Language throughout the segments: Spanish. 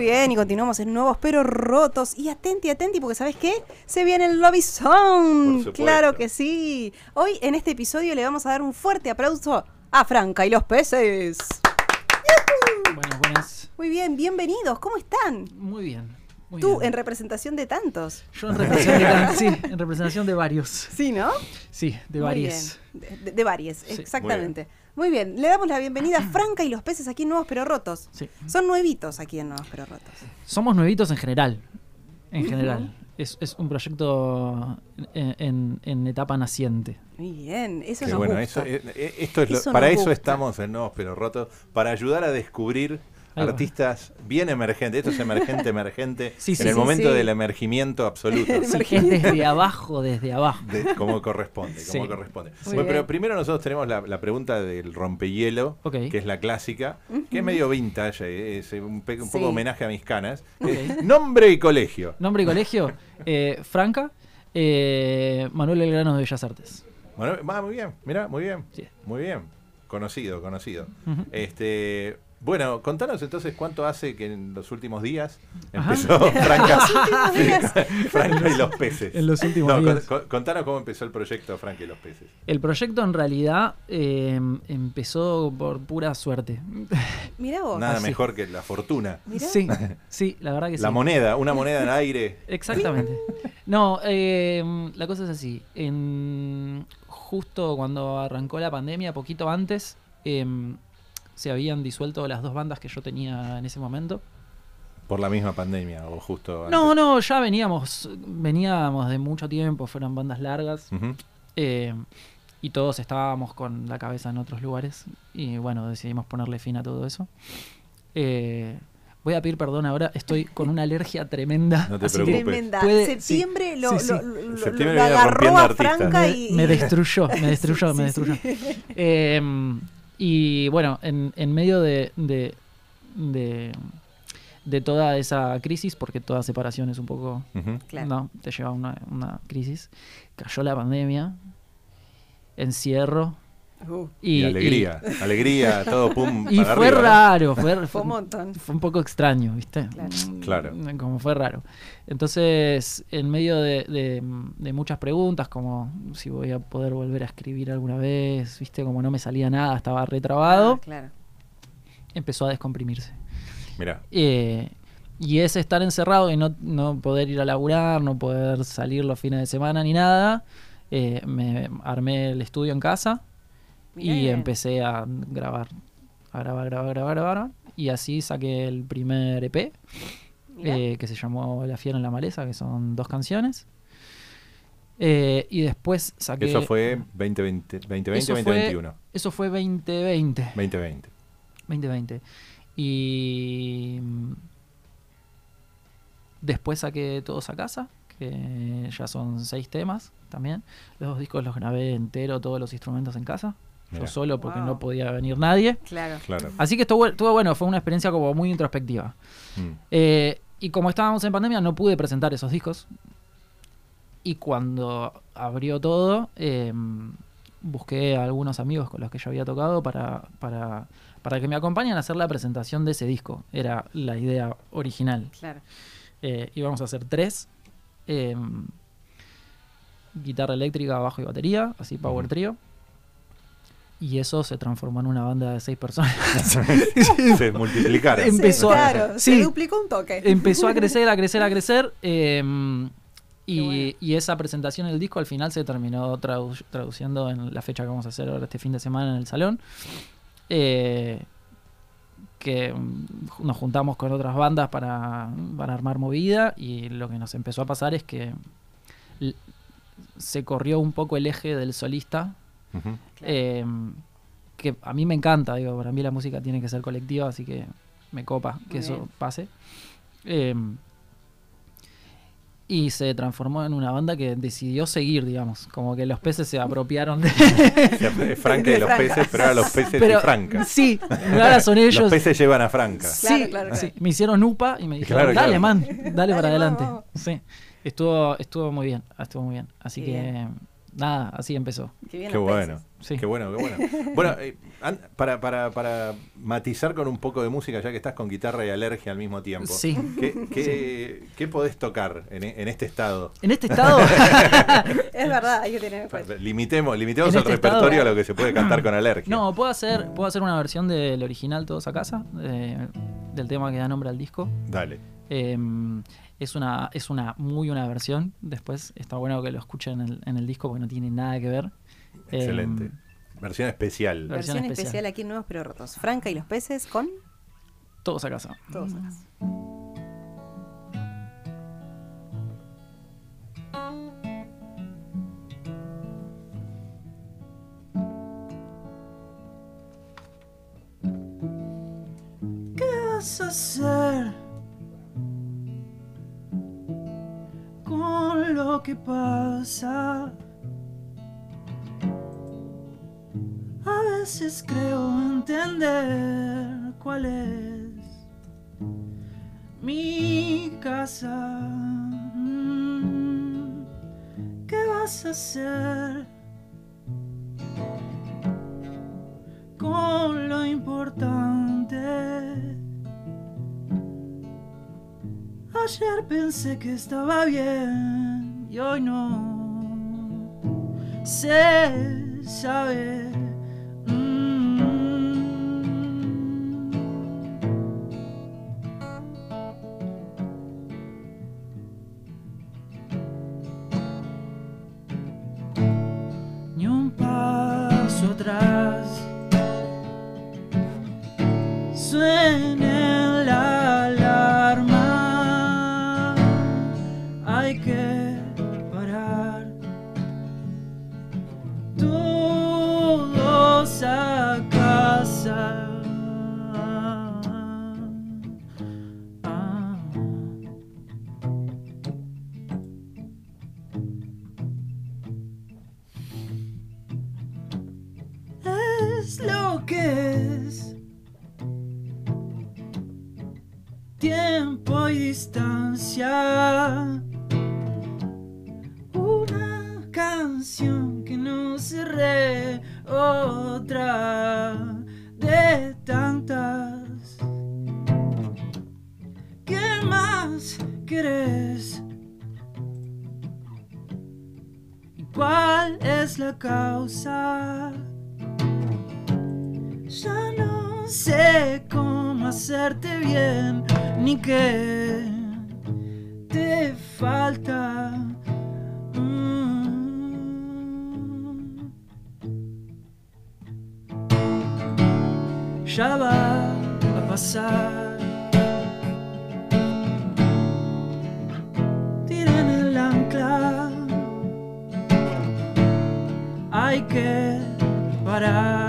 Bien, y continuamos en nuevos pero rotos. Y atenti, atenti, porque ¿sabes qué? Se viene el Lobby supuesto. Claro que sí. Hoy en este episodio le vamos a dar un fuerte aplauso a Franca y los peces. Buenas, buenas. Muy bien, bienvenidos. ¿Cómo están? Muy bien. Muy Tú, bien. en representación de tantos. Yo en representación, de, sí, en representación de varios. Sí, ¿no? Sí, de Muy varios. bien. De, de- varios, Sí. exactamente. Muy bien. le damos la bienvenida a Franca y los peces aquí en Nuevos pero Rotos. Sí. Son nuevitos aquí en Nuevos pero Rotos. Somos nuevitos en general. En general. Es, es un proyecto en, en- en etapa naciente. Muy bien, eso nos bueno, gusta. eso, eh, eh, esto es lo- para nos eso gusta. estamos en Nuevos Pero Rotos, para ayudar a descubrir Ahí va. artistas bien emergentes. Esto es emergente, emergente, Sí, sí, en el sí, momento sí. del emergimiento absoluto. Sí, es desde abajo, desde abajo. de- como corresponde, como Sí. corresponde. Muy Bueno, pero primero nosotros tenemos la, la pregunta del rompehielo, que es la clásica, que es medio vintage, eh, es un, pe- un Sí. poco homenaje a mis canas. Nombre y colegio. Nombre y colegio. eh, Franca. eh, Manuel Belgrano de Bellas Artes. Bueno, va muy bien, mira, muy bien, Sí. muy bien. Conocido, conocido. Este, bueno, contanos entonces cuánto hace que en los últimos días empezó Franca, Franca y los peces. En los últimos No, días. con- contanos cómo empezó el proyecto Franca y los peces. El proyecto en realidad eh, empezó por pura suerte. Mirá vos. Nada así. mejor que la fortuna. Mirá. Sí, sí, la verdad que sí. La moneda, una moneda en aire. Exactamente. No, eh, la cosa es así. En, justo cuando arrancó la pandemia, poquito antes, em, se habían disuelto las dos bandas que yo tenía en ese momento. Por la misma pandemia o justo antes. No, no, ya veníamos, veníamos de mucho tiempo, fueron bandas largas. Eh, y todos estábamos con la cabeza en otros lugares. Y bueno, decidimos ponerle fin a todo eso. Eh, voy a pedir perdón ahora, estoy con una alergia tremenda. No te así preocupes. Tremenda. Puede- septiembre sí, lo, sí, sí. lo- lo- Septiembre lo viene agarró a artistas. Franca y, me destruyó, me destruyó, Sí, me sí, destruyó. sí. Eh, y bueno, en, en medio de, de, de, de toda esa crisis, porque toda separación es un poco. Claro. no, te lleva a una, una crisis, cayó la pandemia, encierro Uh, y, Y, alegría, alegría, todo pum. Y, y para fue arriba, ¿no? raro, fue, fue un montón. fue un poco extraño, ¿viste? Claro. Mm, Claro. Como fue raro. Entonces, en medio de, de- de muchas preguntas, como si voy a poder volver a escribir alguna vez, ¿viste? Como no me salía nada, estaba retrabado, Ah, claro. empezó a descomprimirse. Mirá, Eh, y ese estar encerrado y no, no poder ir a laburar, no poder salir los fines de semana ni nada, eh, me armé el estudio en casa y empecé a grabar, a grabar, grabar, grabar, grabar. Y así saqué el primer EP, eh, que se llamó La Fiera en la Maleza, que son dos canciones. Eh, y después saqué... eso fue 2020, 2020 Eso fue- 2021. Eso fue 2020. 2020. 2020. Y después saqué todos a casa, que ya son seis temas también. Los dos discos los grabé entero, todos los instrumentos en casa. Yo solo porque Wow. no podía venir nadie. Claro. Claro. Así que estuvo, estuvo bueno, fue una experiencia como muy introspectiva. Mm. Eh, y como estábamos en pandemia, no pude presentar esos discos. Y cuando abrió todo, eh, busqué a algunos amigos con los que yo había tocado para, para, para que me acompañen a hacer la presentación de ese disco. Era la idea original. Claro. Eh, íbamos a hacer tres. eh, guitarra eléctrica, bajo y batería, así Power. Trio. Y eso se transformó en una banda de seis personas. Se multiplicaron. Em- Empezó claro, sí. se duplicó un toque. empezó a crecer, a crecer, a crecer. eh, y, Qué bueno. y esa presentación del disco al final se terminó tradu- traduciendo en la fecha que vamos a hacer ahora este fin de semana en el salón. Eh, que mm, nos juntamos con otras bandas para, para armar movida y lo que nos empezó a pasar es que se corrió un poco el eje del solista Eh, que a mí me encanta, digo, para mí la música tiene que ser colectiva, así que me copa que Muy eso bien. pase. Eh, y se transformó en una banda que decidió seguir, digamos. Como que los peces se apropiaron de. Franca y los peces, pero ahora los peces Pero, y Franca. Sí, ahora son ellos. Los peces llevan a Franca. Sí, Claro, claro, sí, claro. me hicieron upa y me dijeron, Claro, dale, man, dale, Dale, para adelante. vamos. Sí, estuvo, estuvo muy bien, estuvo muy bien. Así que, nada, así empezó. Qué, bien Qué los bueno. Sí. qué bueno, qué bueno. Bueno, eh, para, para, para matizar con un poco de música, ya que estás con guitarra y alergia al mismo tiempo, Sí. ¿qué, qué, qué podés tocar en, en este estado? En este estado, Es verdad, hay que tener en cuenta. Limitemos, limitemos En el este repertorio estado- a lo que se puede cantar con alergia. no, puedo hacer, puedo hacer una versión del original Todos a Casa, eh, del tema que da nombre al disco. Dale. Eh, es una, es una muy buena versión. Después está bueno que lo escuchen en el, en el disco porque no tiene nada que ver. Eh, Excelente. Versión especial. Versión Versión especial. especial aquí en Nuevos Pero Rotos. Franca y los peces con todos a casa. todos acá. ¿Qué vas a hacer lo que pasa? A veces creo entender cuál es mi casa. Mm, ¿Qué vas a hacer? con lo importante. Ayer pensé que estaba bien y hoy no. Se sabe. Tiempo y distancia. Una canción que no cerré, otra de tantas. ¿Qué más querés? ¿Y cuál es la causa? Ya no sé hacerte bien, ni qué te falta. Mm. Ya va a pasar. Tiren el ancla. Hay que parar.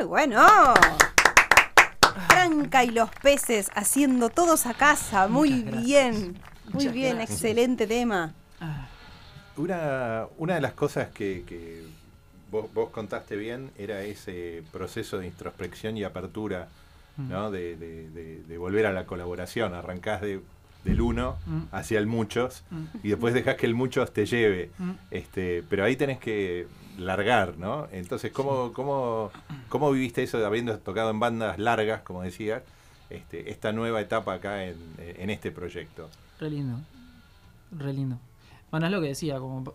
Muy bueno. Franca y los peces haciendo todos a casa. Muy bien. Muy Muchas bien, gracias. excelente tema. Ah, Una, una de las cosas que, que vos, vos contaste bien era ese proceso de introspección y apertura, ¿no? De, de- de- de volver a la colaboración. Arrancás de, del uno Mm. hacia el muchos Mm. y después dejás que el muchos te lleve. Mm. Este, pero ahí tenés que largar, ¿no? Entonces, ¿cómo, cómo, cómo viviste eso habiendo tocado en bandas largas, como decías, este, esta nueva etapa acá en, en este proyecto? Re lindo. Re lindo. Bueno, es lo que decía, como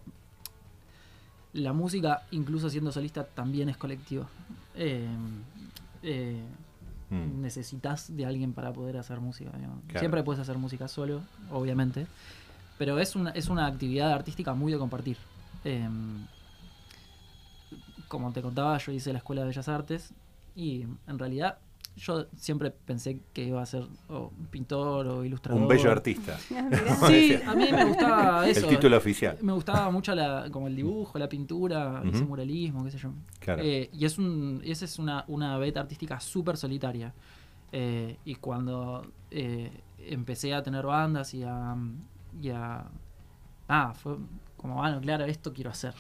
la música, incluso siendo solista, también es colectiva. Eh, eh, Mm. necesitas de alguien para poder hacer música. Claro. Siempre puedes hacer música solo, obviamente, pero es una, es una actividad artística muy de compartir. Em, como te contaba, yo hice la Escuela de Bellas Artes y en realidad yo siempre pensé que iba a ser o pintor o ilustrador. Un bello artista. Sí, a mí me gustaba eso. El título oficial. Me gustaba mucho la, como el dibujo, la pintura, ese Ujú. muralismo, qué sé yo. Claro. Eh, y es un, esa es una, una beta artística súper solitaria. Eh, y cuando eh, empecé a tener bandas y a, y a... Ah, fue como, bueno, claro, esto quiero hacer.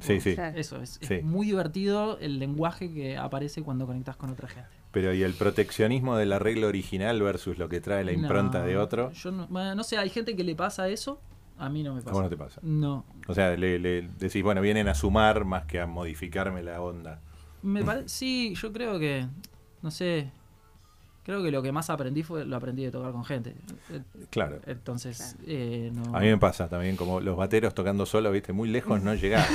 Sí, sí. Eso, es, es Sí. muy divertido el lenguaje que aparece cuando conectas con otra gente. Pero ¿y el proteccionismo del arreglo original versus lo que trae la impronta No, de otro? Yo no, bueno, no sé, hay gente que le pasa eso, a mí no me ¿A pasa. vos no te pasa? No, O sea, le, le decís, bueno, vienen a sumar más que a modificarme la onda. Me pare- sí, yo creo que, no sé, creo que lo que más aprendí fue lo aprendí de tocar con gente. Claro. Entonces, eh, no. A mí me pasa también, como los bateros tocando solo, viste, muy lejos no llegás.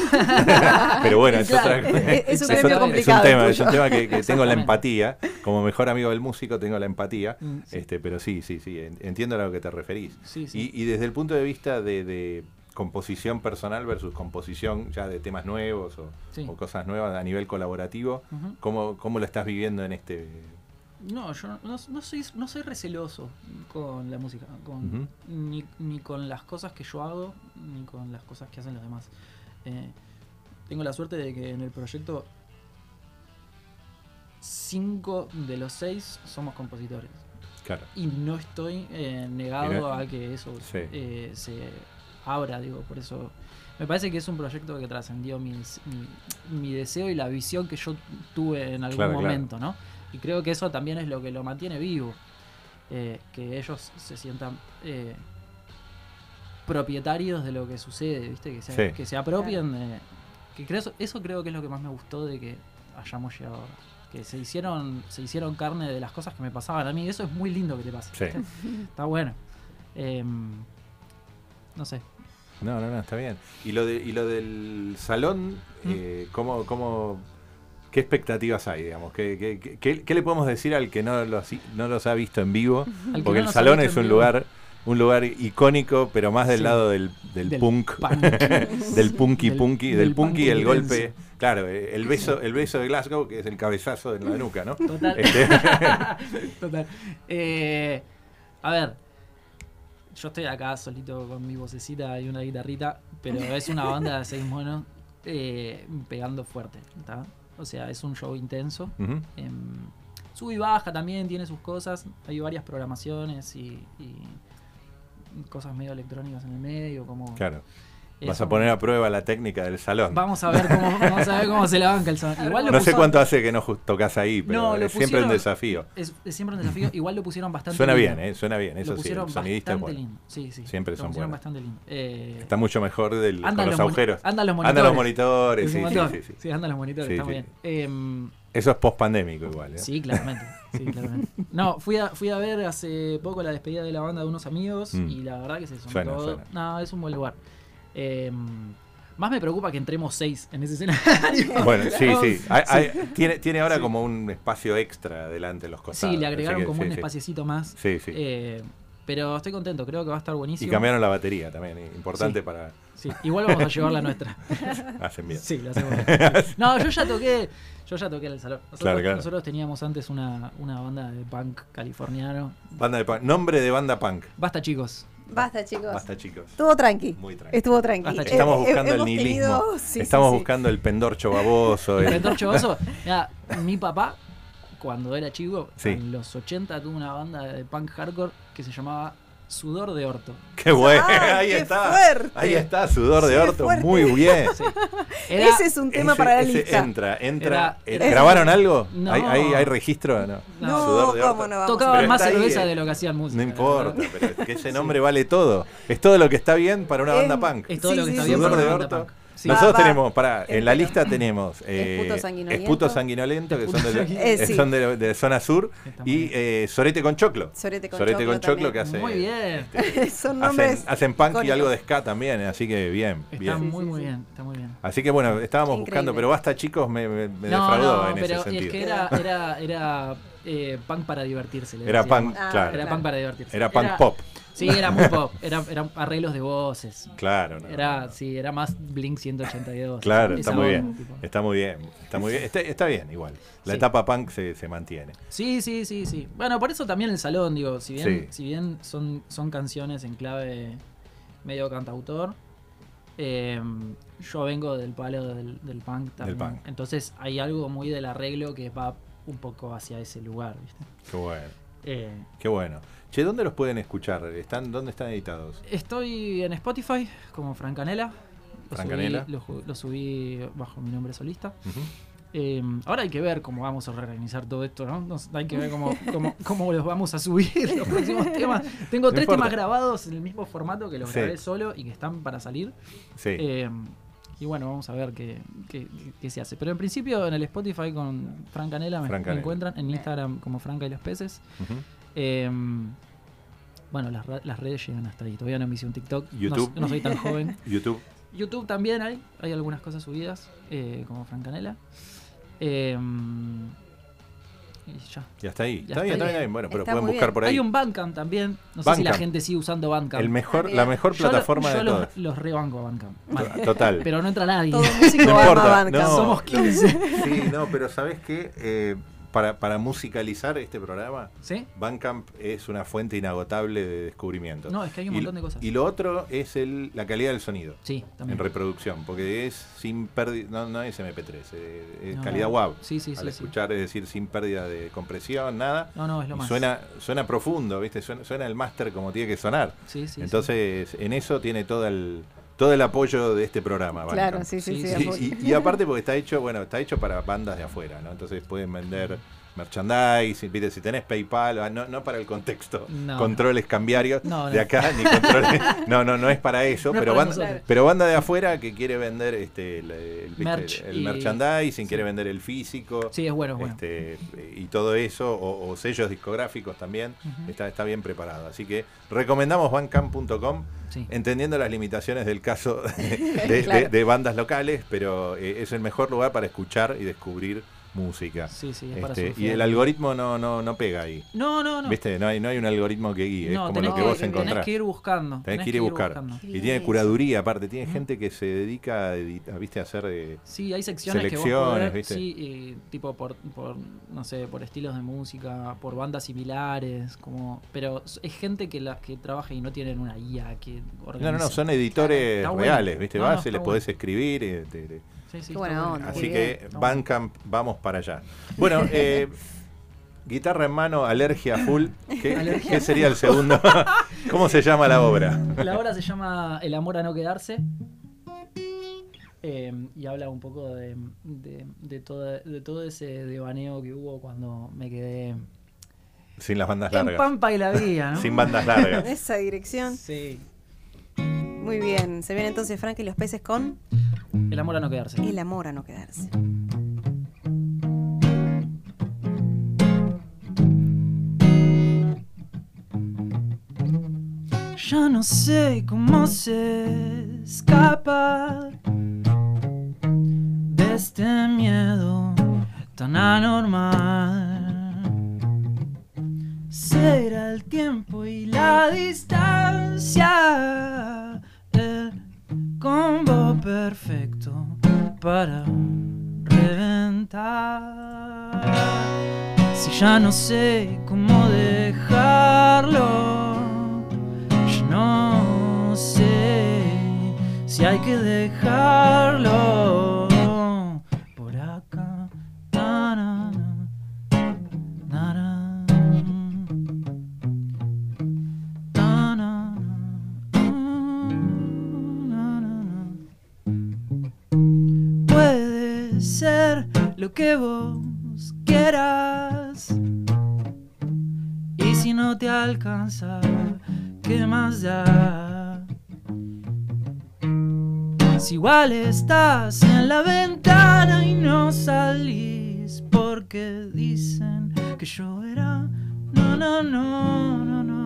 Pero bueno, es Claro, otra es- es un Es tema, es un tema que, que tengo la empatía. Como mejor amigo del músico tengo la empatía. Mm, sí. Este, pero sí, sí, sí, en- entiendo a lo que te referís. Sí, sí. Y, y desde el punto de vista de, de composición personal versus composición ya de temas nuevos o, Sí. o cosas nuevas a nivel colaborativo. ¿cómo, ¿cómo lo estás viviendo en este No, yo no, soy, no soy receloso con la música, con, ni, ni con las cosas que yo hago, ni con las cosas que hacen los demás. Eh, tengo la suerte de que en el proyecto cinco de los seis somos compositores. Claro. Y no estoy eh, negado a que eso Sí. eh, se abra, digo, por eso me parece que es un proyecto que trascendió mi, mi, mi deseo y la visión que yo tuve en algún Claro, claro. momento, ¿no? Y creo que eso también es lo que lo mantiene vivo, eh, que ellos se sientan eh, propietarios de lo que sucede, ¿viste? Que se, Sí. que se apropien de... Que creo, eso, eso creo que es lo que más me gustó de que hayamos llegado ahora. Que se hicieron, se hicieron carne de las cosas que me pasaban a mí. Eso es muy lindo que te pase. Sí. Está bueno. Em, no sé. No, no, no, está bien. Y lo, de, y lo del salón, Mm. eh, ¿cómo, cómo, ¿qué expectativas hay, digamos? ¿Qué, qué, qué- le podemos decir al que no los, no los ha visto en vivo? Porque no el salón es un lugar un lugar icónico, pero más del Sí. lado del, del, Del punk, punk. del punky Del- punky, del, punky y el golpe. Claro, eh, el beso, el beso de Glasgow, que es el cabezazo en la nuca, ¿no? Total. Este, Total. Eh, a ver. Yo estoy acá solito con mi vocecita y una guitarrita, pero es una banda de seis monos eh, pegando fuerte. ¿tá? O sea, es un show intenso. Em, sube y baja también, tiene sus cosas. Hay varias programaciones y, y cosas medio electrónicas en el medio. Como Claro. Vas a poner a prueba la técnica del salón. Vamos a ver cómo, vamos a ver cómo se la banca el. Igual lo No sé cuánto hace que no tocas ahí, pero No, es siempre un desafío. Es, es siempre un desafío. Igual lo pusieron bastante Suena lindo. bien, ¿eh? Suena bien, Lo eso sí. El sonidista es bueno. lindo. Sí, sí. Siempre lo son buenos. bastante lindo. Eh, Está mucho mejor del, con los agujeros. Andan los monitores. Andan los monitores, Es sí, sí, sí, sí. Andan los monitores, está muy bien. Em, Eso es post pandémico igual, ¿eh? Sí, claramente. Sí, claramente. No, fui a, fui a ver hace poco la despedida de la banda de unos amigos Mm. y la verdad que se sonó todo. No, es un buen lugar. Eh, más me preocupa que entremos seis en ese escenario. Bueno, sí, sí. Hay- Sí. hay- tiene, tiene ahora Sí. como un espacio extra delante de los costados. Sí, le agregaron que como sí, un sí. espaciecito más. Sí, sí. Eh, pero estoy contento, creo que va a estar y buenísimo. cambiaron la batería también, eh, importante Sí. para... Sí, igual vamos a llevar la nuestra. Hacen bien. Sí, lo hacemos. No, yo ya toqué, yo ya toqué en el salón. Nosotros, Claro, claro. nosotros teníamos antes una, una banda de punk californiano. Banda de punk. Nombre de banda punk. Basta chicos. Basta, chicos. Basta, chicos. Estuvo tranqui. Muy tranqui. Estuvo tranqui. Basta, Eh. Estamos eh, buscando el nihilismo. tenido- sí, Estamos sí, sí. buscando el pendorcho baboso. El el- Ventor Chogoso, mira, mi papá, cuando era chico, Sí. en los 80 tuvo una banda de punk hardcore que se llamaba Sudor de Orto. Qué bueno, Ah, ahí qué está. fuerte. Ahí está, sudor de Qué orto. fuerte. Muy bien. Era- Ese es un tema Ese- para la lista. Entra, entra. Era- eh, era- ¿Grabaron algo? No. ¿Hay, hay, hay registro? No, No, Sudor de ¿cómo orto. no vamos Tocaban Pero más ahí, cerveza de lo que hacían música. No importa, verdad. pero es que ese nombre vale todo. Es todo lo que está bien para una banda punk. Es todo Sí, lo que sí, está sí, bien sí. para Sudor una de banda orto. punk. Sí. Nosotros Va, va. tenemos, para, en la lista tenemos eh, Esputo sanguinolento, que son de, Eh, sí. son de, de zona sur, y eh, Sorete con Choclo. Sorete con Sorete choclo con Choclo también. que hace. Muy bien. Son Hacen, nombres. hacen punk y algo de ska también, así que bien, Está bien. Muy, sí, muy sí. bien. Está muy bien. Así que bueno, estábamos Increíble. buscando, pero basta chicos, me, me- me no, defraudó no, en pero ese es sentido. que era, era, era eh, punk para divertirse. le Era punk, Ah, claro. Era punk para divertirse. Era punk pop. Sí, era muy pop. Era, eran arreglos de voces. Claro, no, Era, no. sí, era más Blink 182. Claro, está muy onda, bien. Está muy bien. Está muy bien. Está, está bien, igual. La Sí. etapa punk se, se mantiene. Sí, sí, sí, sí. Bueno, por eso también el salón, digo, si bien, Sí. si bien son, son canciones en clave medio cantautor, eh, yo vengo del palo del, del punk también. punk. Entonces hay algo muy del arreglo que va un poco hacia ese lugar, ¿viste? Qué bueno. Eh, Qué bueno. Che, ¿dónde los pueden escuchar? ¿Están, ¿Dónde están editados? estoy en Spotify como Francanela. Lo Francanela. subí- Lo, subí bajo mi nombre solista. Eh, ahora hay que ver cómo vamos a reorganizar todo esto, ¿no? Nos- hay que ver cómo, cómo, cómo los vamos a subir los próximos temas. Tengo No tres importa. temas grabados en el mismo formato que los Sí. grabé solo y que están para salir. Sí. Eh, y bueno, vamos a ver qué, qué- qué se hace. Pero en principio en el Spotify con Fran Canela me, encuentran, en Instagram como Franca y los peces. Ujú. Eh, bueno, las, redes llegan hasta ahí. Todavía no me hice un TikTok. No- YouTube. No, soy tan joven. YouTube. YouTube también hay, hay algunas cosas subidas, eh, como Francanela. Eh, y ya. Ya está ahí. Ya está, está bien, está ahí. bien, está bien. Bueno, pero Está pueden buscar bien. por ahí. Hay un Bandcamp también. No sé si la gente sigue usando Bandcamp. El mejor, la mejor Yo lo- plataforma yo de los, todas. los rebanco a Bandcamp. Mal. Total. Pero no entra nadie. Todo músico No importa, Bandcamp. no. Somos 15. Sí, no, pero ¿sabes qué? Eh, para, para musicalizar este programa, ¿Sí? Bandcamp es una fuente inagotable de descubrimientos. No, es que hay un Y- montón de cosas. Y lo otro es el, la calidad del sonido. Sí, también. En reproducción, porque es sin pérdida, no, no es MP3, eh, es No, calidad. WAV. Sí, sí, Al sí, escuchar, es decir, sin pérdida de compresión, nada. No, no, es lo más. suena, suena profundo, ¿viste? Suena, suena el máster como tiene que sonar. Sí, sí, sí. Entonces, en eso tiene todo el, todo el apoyo de este programa. Claro, Bandcamp. sí, sí, Sí, sí. y- y aparte porque está hecho, bueno, está hecho para bandas de afuera, ¿no? Entonces pueden vender merchandising, ¿viste? si tenés PayPal, ah, no, no para el contexto, No, controles cambiarios No, de acá, ni controles, no, no, no es para eso, pero, para banda, nosotros. pero banda de afuera que quiere vender este, el, el-. Merch el y- merchandising, sí. quiere vender el físico. Sí, es bueno, es bueno. Este, y todo eso, o, o sellos discográficos también, está, está bien preparado. Así que recomendamos bandcamp.com, Sí. entendiendo las limitaciones del caso de, de- Claro. de bandas locales, pero eh, es el mejor lugar para escuchar y descubrir música. Sí, sí, es para Este, y el algoritmo no, no, no pega ahí. No, no, no. ¿Viste? No hay, no hay un algoritmo que guíe, es No, como lo que que- vos encontrás. Tenés que ir buscando. Tenés que ir buscar. buscando. Y tiene curaduría aparte, tiene gente que se dedica a, editar, ¿viste? a hacer... eh, Sí, hay secciones que Selecciones, vos podés, ¿viste? sí, eh, tipo por, por, no sé, por estilos de música, por bandas similares, como, pero es gente que la que trabaja y no tienen una guía que No, organiza. no, no, son editores bueno. reales, ¿viste? No, Vas no, y les podés escribir. y te- te- Sí, sí, Qué está buena bueno. onda. Así que. Bandcamp, vamos para allá. Bueno, eh, guitarra en mano, alergia full. ¿Qué, Alergia. qué sería el segundo? ¿Cómo se llama la obra? La obra se llama El amor a no quedarse. eh, y habla un poco de, de, de todo, de todo ese devaneo que hubo cuando me quedé Sin las bandas en largas. Pampa y la Vía, ¿no? Sin bandas largas. En esa dirección. Sí. Muy bien. Se viene entonces Frank y los peces con El amor a no quedarse. el amor a no quedarse. Ya no sé cómo se escapa de este miedo tan anormal. Será el tiempo y la distancia combo perfecto para reventar. Si ya no sé cómo dejarlo, ya no sé si hay que dejarlo que vos quieras. Y si no te alcanza, ¿qué más da? Si igual estás en la ventana y no salís porque dicen que yo era. No, no, no, no, no.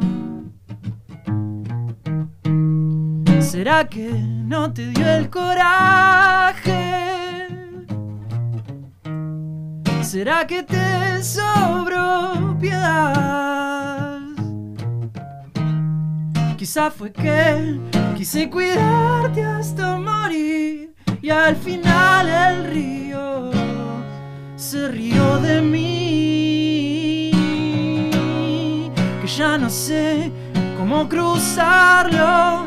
¿Será que no te dio el coraje? ¿Será que te sobró piedad? Quizá fue que quise cuidarte hasta morir y al final el río se rió de mí. Que ya no sé cómo cruzarlo.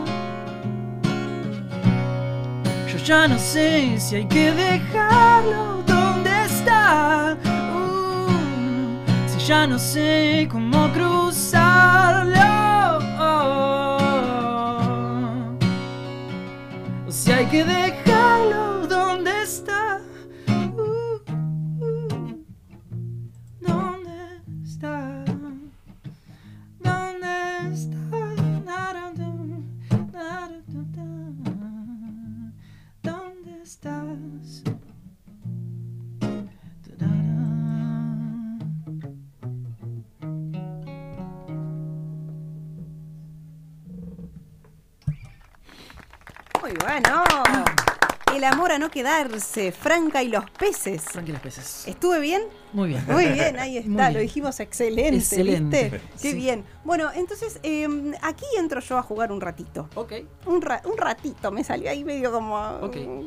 Yo ya no sé si hay que dejarlo. ¿Dónde está? Uh, si ya no sé cómo cruzarlo. Si hay que quedarse, Franca y los peces. Frankie los peces. ¿Estuve bien? Muy bien. Muy bien, ahí está, bien. lo dijimos excelente, Excelente. ¿viste? Qué Sí. bien. Bueno, entonces eh, aquí entro yo a jugar un ratito. Ok. Un, ra- un ratito, me salió ahí medio como,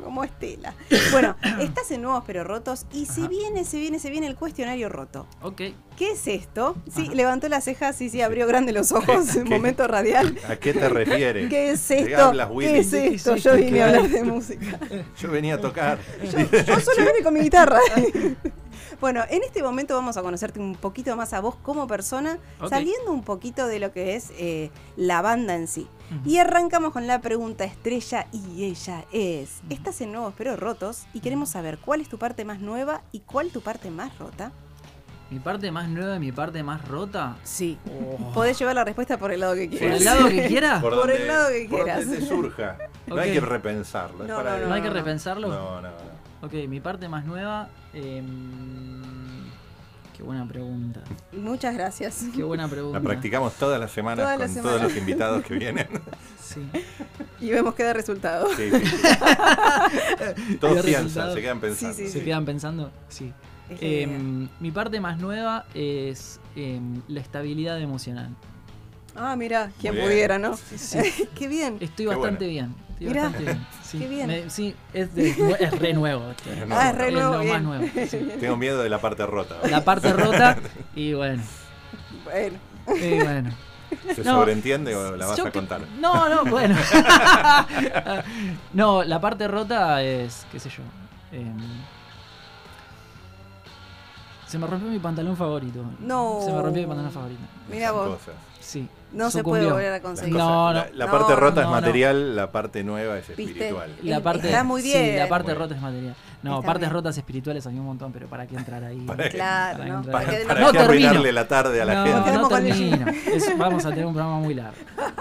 como Estela. Bueno, estás en Nuevos Pero Rotos y se viene, se viene, se viene el cuestionario roto. Ok. ¿Qué es esto? Sí, Ajá. levantó las cejas, sí, sí, abrió grande los ojos, ¿Qué? momento radial. ¿A qué te refieres? ¿Qué es ¿De esto? hablas? ¿Qué es esto? ¿Qué Yo vine a hablar de música. Yo venía a tocar. Yo solo vine con mi guitarra. Bueno, en este momento vamos a conocerte un poquito más a vos como persona, saliendo un poquito de lo que es eh, la banda en sí. Y arrancamos con la pregunta estrella y ella es, estás en Nuevos Pero Rotos y queremos saber cuál es tu parte más nueva y cuál tu parte más rota. Mi parte más nueva y mi parte más rota. Sí. Oh. Podés llevar la respuesta por el lado que ¿Por quieras. el lado que quiera? Por donde- el lado que por quieras. donde te surja. No hay que repensarlo. es No, para no, eso. ¿No hay que repensarlo? No, no, no. Ok, mi parte más nueva. em, qué buena pregunta. Muchas gracias. Qué buena pregunta. La practicamos todas las semanas Todas con las todos los invitados que vienen. Sí. Y vemos qué da resultado. Sí, sí, sí. Todos ¿Qué piensan, resultado? se quedan pensando. Sí, ¿Se quedan pensando? Sí. Em, mi parte más nueva es em, la estabilidad emocional. Ah, mira, quien pudiera, ¿no? Sí. Qué bien. Estoy Qué bastante bueno. bien. Estoy Mirá, bastante bien. Sí, qué bien. Me- sí, es, de- es re nuevo. este. Es Ah, es re Es nuevo. lo bien. más nuevo. sí. Tengo miedo de la parte rota. La parte rota y bueno. Bueno. Y bueno. ¿Se No, sobreentiende o la vas a que- contar? No, no, bueno. no, la parte rota es, qué sé yo. em, se me rompió mi pantalón favorito. No. Se me rompió mi pantalón favorito. Mira vos. cosas. Sí. No se puede volver a conseguir. No, la, no. la No, parte rota no, es no. material, la parte nueva es ¿Viste? espiritual. La parte, está muy Sí, bien. la parte rota es material. No, Está partes bien. rotas espirituales hay un montón, pero ¿para qué entrar ahí? Para- Claro, Para ¿no? entrar Para, ahí. Porque para no qué termino. arruinarle la tarde a la no, gente. No termino. Es- vamos a tener un programa muy largo.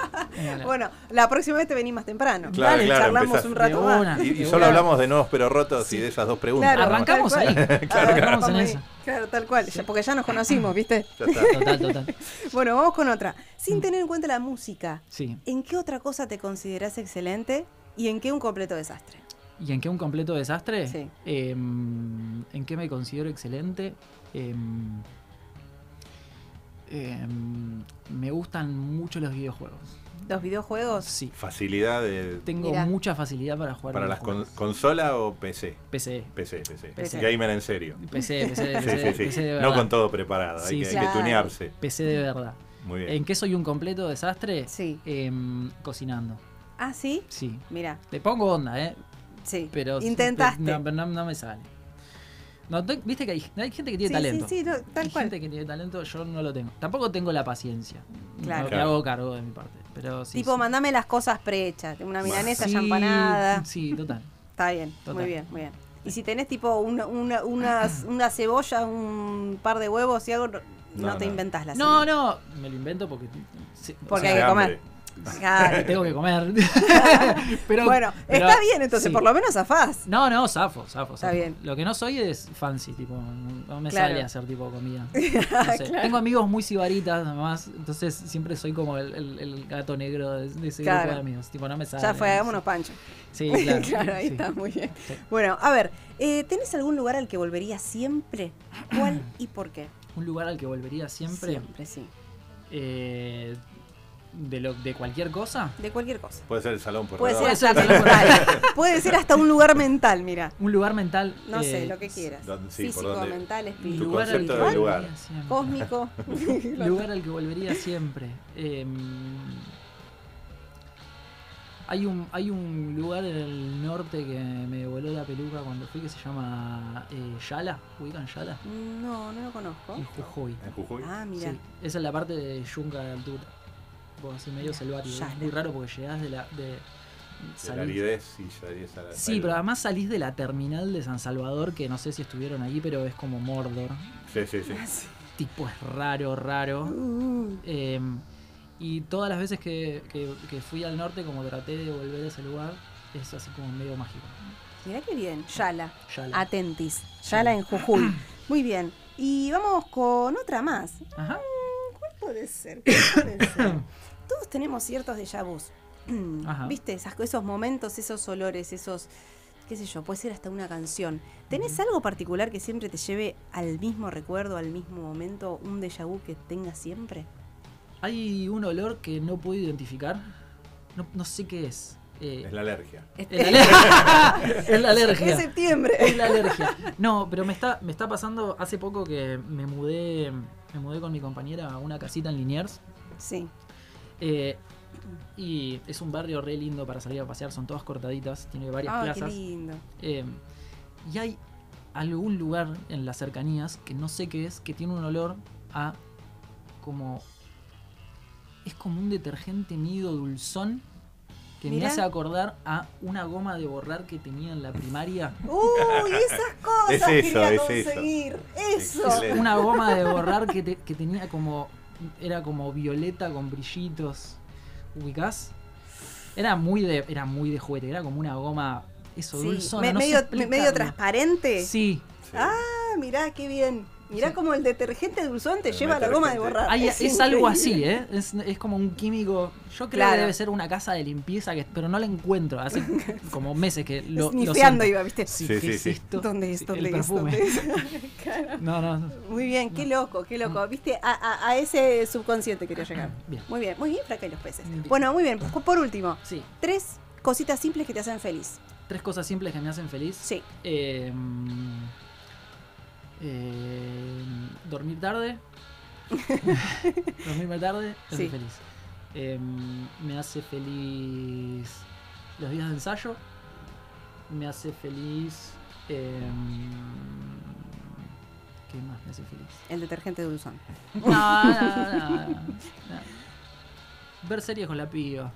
Bueno, la próxima vez te venís más temprano. Claro, Dale, claro, charlamos empezás. un rato más. una. Y, solo una. hablamos de nuevos pero rotos y de esas dos preguntas. Claro. Arrancamos tal cual. ahí. Claro, Arrancamos vamos en ahí. eso. Claro, tal cual, porque ya nos conocimos, ¿viste? Ya está. Total, total. Bueno, vamos con otra. Mm. Sin tener en cuenta la música, Sí. ¿en qué otra cosa te considerás excelente y en qué un completo desastre? ¿Y en qué un completo desastre? Sí. Em, ¿En qué me considero excelente? Em, em, me gustan mucho los videojuegos. ¿Los videojuegos? Sí. Facilidad de, Tengo mucha facilidad para jugar para las con, consola o PC. PC. PC, PC. PC. Gamer en serio. PC, PC, Sí, PC, sí, sí. PC de No verdad. con todo preparado, hay, Sí, que, sí. hay que Claro. tunearse. PC de verdad. Muy bien. ¿En qué soy un completo desastre? Sí. Cocinando. Ah, sí. Sí. Mira, Le pongo onda, ¿eh? Sí. Pero Intentaste. No, pero no, no me sale. No, te- Viste que hay, hay gente que tiene sí, talento. sí, sí, no, tal hay cual. gente que tiene talento, yo no lo tengo. Tampoco tengo la paciencia. Claro. No, Claro. hago cargo de mi parte. Pero sí, tipo, sí. mandame las cosas prehechas. Una milanesa ya Sí, total. Está bien, Total. muy bien, muy bien. Y si tenés tipo una, una, unas- una cebolla, un par de huevos y algo, no, No, te no. inventás la No, cena. no, me lo invento porque. sí, o Porque sea, hay que comer. hambre. Claro. tengo que comer. pero, bueno, pero- está bien entonces, sí. por lo menos zafás. No, no, zafo, zafo, Está zafo. bien. Lo que no soy es fancy, tipo, no me Claro. sale hacer tipo comida. No sé, Tengo amigos muy sibaritas, además, entonces siempre soy como el, el- el gato negro de, de ese grupo de amigos. Tipo, no me sale. Ya fue, sí. hagámonos pancho. Sí, claro. claro, ahí sí. está, muy bien. Bueno, a ver, eh, ¿tenés algún lugar al que volverías siempre? ¿Cuál y por qué? Un lugar al que volvería siempre. Siempre, sí. eh, de, lo, de cualquier cosa. De cualquier cosa. Puede ser el salón por Puede ser, Puede hasta. Puede ser hasta un lugar mental, mira. Un lugar mental. No eh, sé, lo que quieras. ¿dónde- sí, por Físico, mental, Tu espiritual. lugar al que de lugar. cósmico. lugar al que volvería siempre. Eh, hay un hay un lugar en el norte que me voló la peluca cuando fui que se llama eh, Yala. ¿Ubican Yala? No, no lo conozco. En Jujuy. En Jujuy. Ah, mira. Sí, esa es la parte de Yunca de altura. Así medio selvático. Yala. Es muy raro porque llegás de la. De, De la aridez y a la Sí, pero además salís de la terminal de San Salvador, que no sé si estuvieron ahí, pero es como Mordor. Sí, sí, sí. Tipo es raro, raro. Uh, Eh, y todas las veces que, que- que fui al norte, como traté de volver a ese lugar, es así como medio mágico. Mirá qué bien. Yala. Yala. Atentis. Yala en Jujuy. Muy bien. Y vamos con otra más. Ajá. ¿Cuál puede ser? ¿Cuál puede ser? Todos tenemos ciertos déjà vus. Ajá. ¿Viste? Esas- esos momentos, esos olores, esos. qué sé yo, puede ser hasta una canción. ¿Tenés algo particular que siempre te lleve al mismo recuerdo, al mismo momento, un déjà vu que tengas siempre? Hay un olor que no puedo identificar. No, no sé qué es. Eh, Es la alergia. es la alergia. es la alergia. Es septiembre. Es la alergia. No, pero me está, me está pasando hace poco que me mudé, me mudé con mi compañera a una casita en Liniers. Sí. Eh, y es un barrio re lindo para salir a pasear, son todas cortaditas, tiene varias Ah, qué plazas. lindo. Eh, y hay algún lugar en las cercanías que no sé qué es, que tiene un olor a como. Es como un detergente nido dulzón que me hace acordar a una goma de borrar que tenía en la primaria. Uy, esas cosas Es eso, quería es eso. conseguir. Eso. Excelente. Una goma de borrar que, te- que tenía como. Era como violeta con brillitos. ¿Ubicás? Era muy de. Era muy de juguete, era como una goma. Eso, Sí, dulzona. me- no sé medio, explicarlo. medio transparente. Sí. Sí. Ah, mirá, qué bien. Mirá Sí. como el detergente dulzón te El lleva la goma de borrar. Hay- es, algo así. ¿eh? Es, es como un químico. Yo creo Claro. que debe ser una casa de limpieza, que, pero no la encuentro. Hace como meses que lo. siento. iba, ¿viste? Sí, Sí, ¿qué sí, es sí. esto? ¿Dónde es? Sí, ¿Dónde el es? perfume. Claro. No, no. Muy bien, qué loco, qué loco. ¿Viste? A, a- a ese subconsciente quería llegar. Bien. Muy bien, muy bien, Fraca y los peces. Bien. Bueno, muy bien. Por por último, Sí. tres cositas simples que te hacen feliz. Tres cosas simples que me hacen feliz. Sí. Eh, eh, dormir tarde. Dormirme tarde, me hace Sí. feliz. Eh, me hace feliz los días de ensayo. Me hace feliz. eh, ¿Qué más me hace feliz? El detergente dulzón. No, no, no, no, no. Ver series con la piba.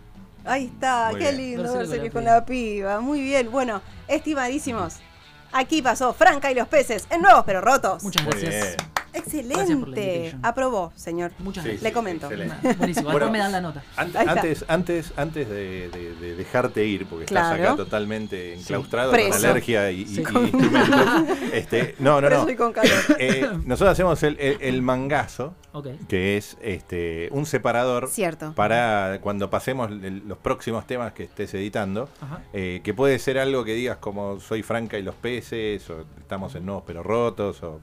Ahí está, Muy qué bien. lindo Verse verse con la piba. Muy bien. Bueno, estimadísimos. Aquí pasó Franca y los peces en nuevos pero rotos. Muchas Muy gracias. Excelente. Aprobó, señor. Muchas Sí, gracias. Le comento. Buenísimo. Bueno. Después me dan la nota. Antes, antes, antes, antes de, de- de dejarte ir, porque estás Claro. acá totalmente enclaustrado con alergia y, y- y instrumentos. Este, no, no, no. Con calor. Eh, nosotros hacemos el, el- el mangazo, que es este un separador Cierto. para cuando pasemos el- los próximos temas que estés editando. Ajá. eh, que puede ser algo que digas como soy Franca y los peces, o estamos en nuevos pero rotos, o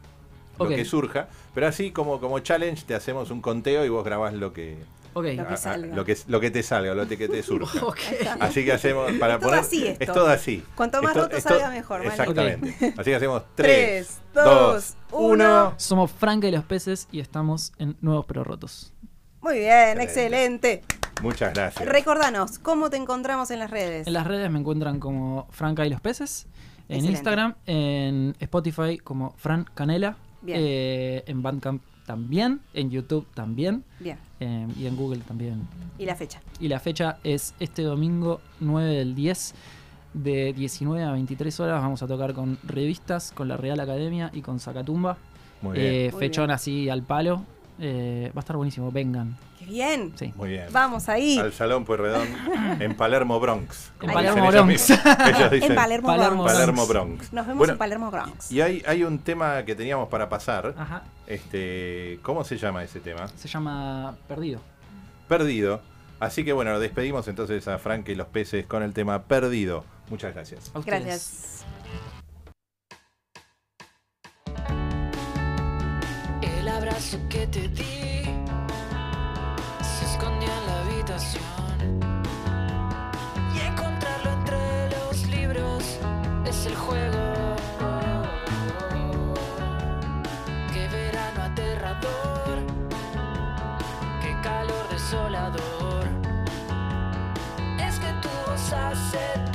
lo Ok. que surja. Pero así como, como challenge te hacemos un conteo y vos grabás lo que. Lo que a- a- salga. lo que, lo que te salga, lo que te surja. Así que hacemos para Es todo poner. así esto. Es todo así. Cuanto más Esto- roto esto- salga, mejor. Exactamente. Así que hacemos Tres, 3, dos, 2, uno. 1. Somos Franca y los peces y estamos en Nuevos Pero Rotos. Muy bien, Excelente. excelente. Muchas gracias. Recordanos, ¿cómo te encontramos en las redes? En las redes me encuentran como Franca y los peces. En Excelente. Instagram, en Spotify como Fran Canela. Bien. eh, en Bandcamp también. En YouTube también. Bien. eh, y en Google también. Y la fecha. Y la fecha es este domingo 9 del 10. De 19 a 23 horas vamos a tocar con revistas, con la Real Academia y con Zacatumba. Muy bien. Eh, Muy fechón bien. así al palo. Eh, va a estar buenísimo, vengan. ¡Qué bien! Sí. Muy bien. Vamos ahí. Al Salón Pueyrredón en Palermo, Bronx. En Palermo, dicen Bronx. Ellos, mismos. Ellos dicen En Palermo, Palermo, Bronx. Palermo, Bronx. Nos vemos Bueno, en Palermo Bronx. Y hay, hay un tema que teníamos para pasar. Ajá. Este, ¿Cómo se llama ese tema? Se llama Perdido. Perdido. Así que bueno, lo despedimos entonces a Frank y los peces con el tema Perdido. Muchas gracias. A. Gracias. Abrazo que te di se escondió en la habitación. Y encontrarlo entre los libros es el juego. Qué verano aterrador, qué calor desolador. Es que tu voz hace tanto